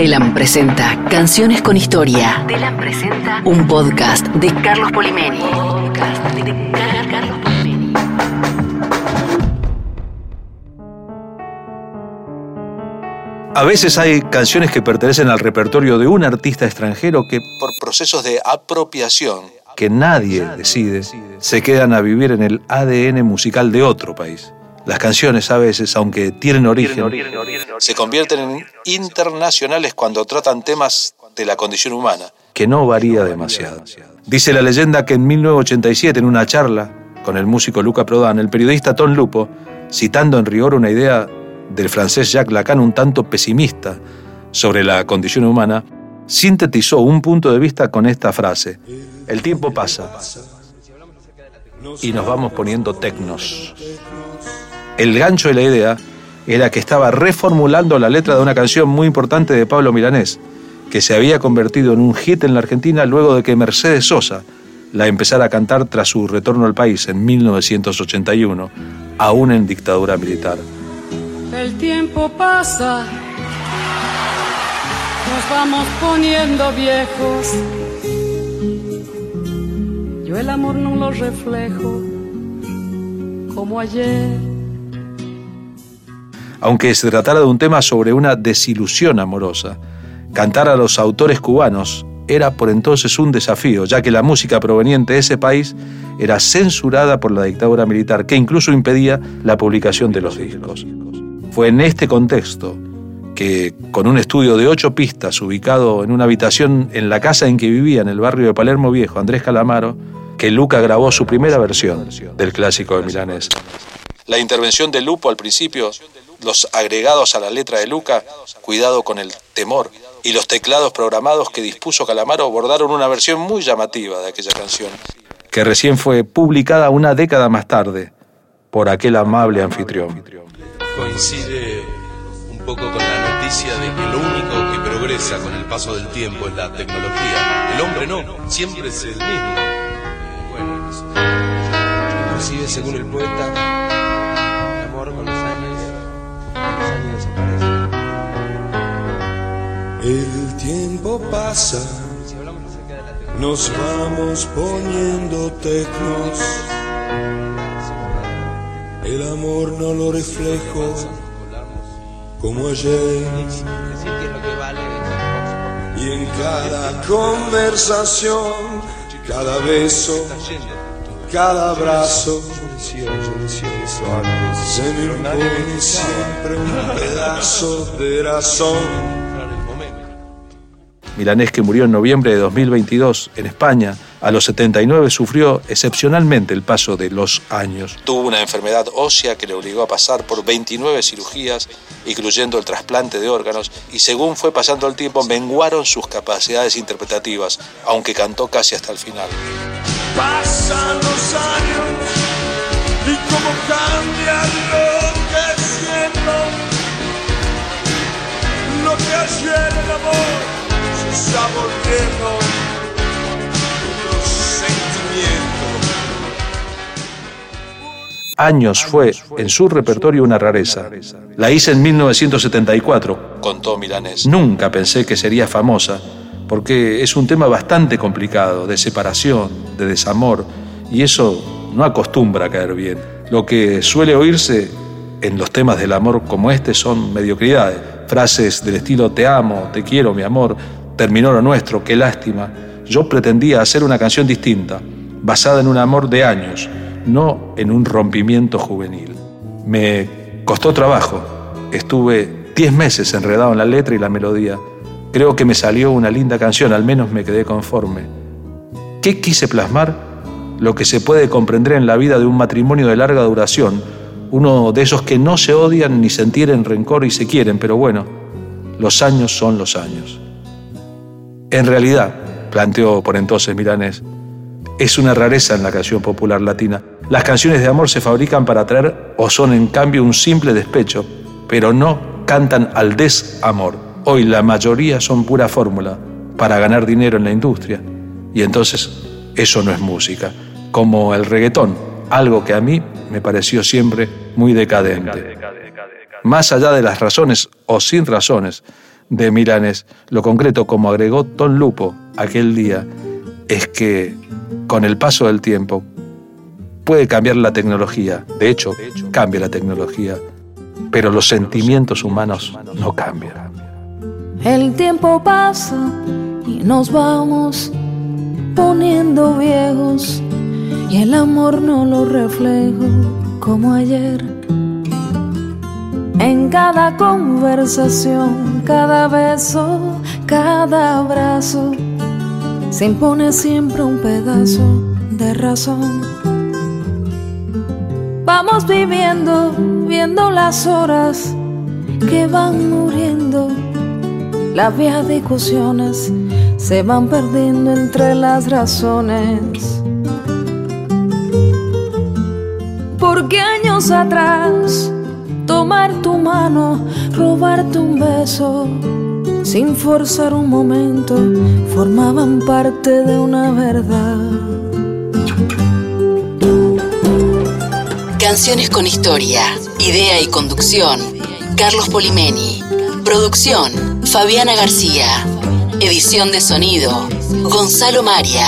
Telam presenta Canciones con Historia. Telam presenta un podcast de Carlos Polimeni. Podcast de Carlos Polimeni. A veces hay canciones que pertenecen al repertorio de un artista extranjero que por procesos de apropiación que nadie decide, se quedan a vivir en el ADN musical de otro país. Las canciones a veces, aunque tienen origen, se convierten en internacionales cuando tratan temas de la condición humana, que no varía demasiado. Dice la leyenda que en 1987, en una charla con el músico Luca Prodan, el periodista Tom Lupo, citando en rigor una idea del francés Jacques Lacan un tanto pesimista sobre la condición humana, sintetizó un punto de vista con esta frase. El tiempo pasa y nos vamos poniendo tecnos. El gancho de la idea era que estaba reformulando la letra de una canción muy importante de Pablo Milanés, que se había convertido en un hit en la Argentina luego de que Mercedes Sosa la empezara a cantar tras su retorno al país en 1981, aún en dictadura militar. El tiempo pasa, nos vamos poniendo viejos. Yo el amor no lo reflejo como ayer. Aunque se tratara de un tema sobre una desilusión amorosa, cantar a los autores cubanos era por entonces un desafío, ya que la música proveniente de ese país era censurada por la dictadura militar, que incluso impedía la publicación de los discos. Fue en este contexto que, con un estudio de ocho pistas ubicado en una habitación en la casa en que vivía en el barrio de Palermo Viejo, Andrés Calamaro, que Luca grabó su primera versión del clásico de Milanés. La intervención de Lupo al principio, los agregados a la letra de Luca, cuidado con el temor, y los teclados programados que dispuso Calamaro abordaron una versión muy llamativa de aquella canción, que recién fue publicada una década más tarde por aquel amable anfitrión. Coincide un poco con la noticia de que lo único que progresa con el paso del tiempo es la tecnología. El hombre no, siempre es el mismo. Bueno, inclusive según el poeta, pasa, nos vamos poniendo tecnos. El amor no lo reflejo como ayer. Y en cada conversación, cada beso, cada abrazo, se me impone siempre un pedazo de razón. Milanés, que murió en noviembre de 2022 en España, a los 79 sufrió excepcionalmente el paso de los años. Tuvo una enfermedad ósea que le obligó a pasar por 29 cirugías, incluyendo el trasplante de órganos, y según fue pasando el tiempo menguaron sus capacidades interpretativas, aunque cantó casi hasta el final. Pasan los años y cómo Años fue en su repertorio una rareza. La hice en 1974, contó Milanés. Nunca pensé que sería famosa, porque es un tema bastante complicado, de separación, de desamor, y eso no acostumbra a caer bien. Lo que suele oírse en los temas del amor como este son mediocridades, frases del estilo te amo, te quiero, mi amor, terminó lo nuestro, qué lástima. Yo pretendía hacer una canción distinta, basada en un amor de años, no en un rompimiento juvenil. Me costó trabajo, estuve 10 meses enredado en la letra y la melodía. Creo que me salió una linda canción, al menos me quedé conforme. ¿Qué quise plasmar? Lo que se puede comprender en la vida de un matrimonio de larga duración, uno de esos que no se odian ni sentir rencor y se quieren, pero bueno, los años son los años. En realidad, planteó por entonces Milanés, es una rareza en la canción popular latina. Las canciones de amor se fabrican para atraer o son en cambio un simple despecho, pero no cantan al desamor. Hoy la mayoría son pura fórmula para ganar dinero en la industria. Y entonces eso no es música, como el reggaetón, algo que a mí me pareció siempre muy decadente. Más allá de las razones o sin razones de Milanes. Lo concreto, como agregó Ton Lupo aquel día, es que con el paso del tiempo puede cambiar la tecnología. De hecho, cambia la tecnología, pero los sentimientos humanos no cambian. El tiempo pasa y nos vamos poniendo viejos y el amor no lo reflejo como ayer. En cada conversación, cada beso, cada abrazo, se impone siempre un pedazo de razón. Vamos viviendo, viendo las horas que van muriendo. Las viejas discusiones se van perdiendo entre las razones. Porque años atrás, tomar tu mano, robarte un beso, sin forzar un momento, formaban parte de una verdad. Canciones con historia, idea y conducción, Carlos Polimeni. Producción, Fabiana García. Edición de sonido, Gonzalo Maria.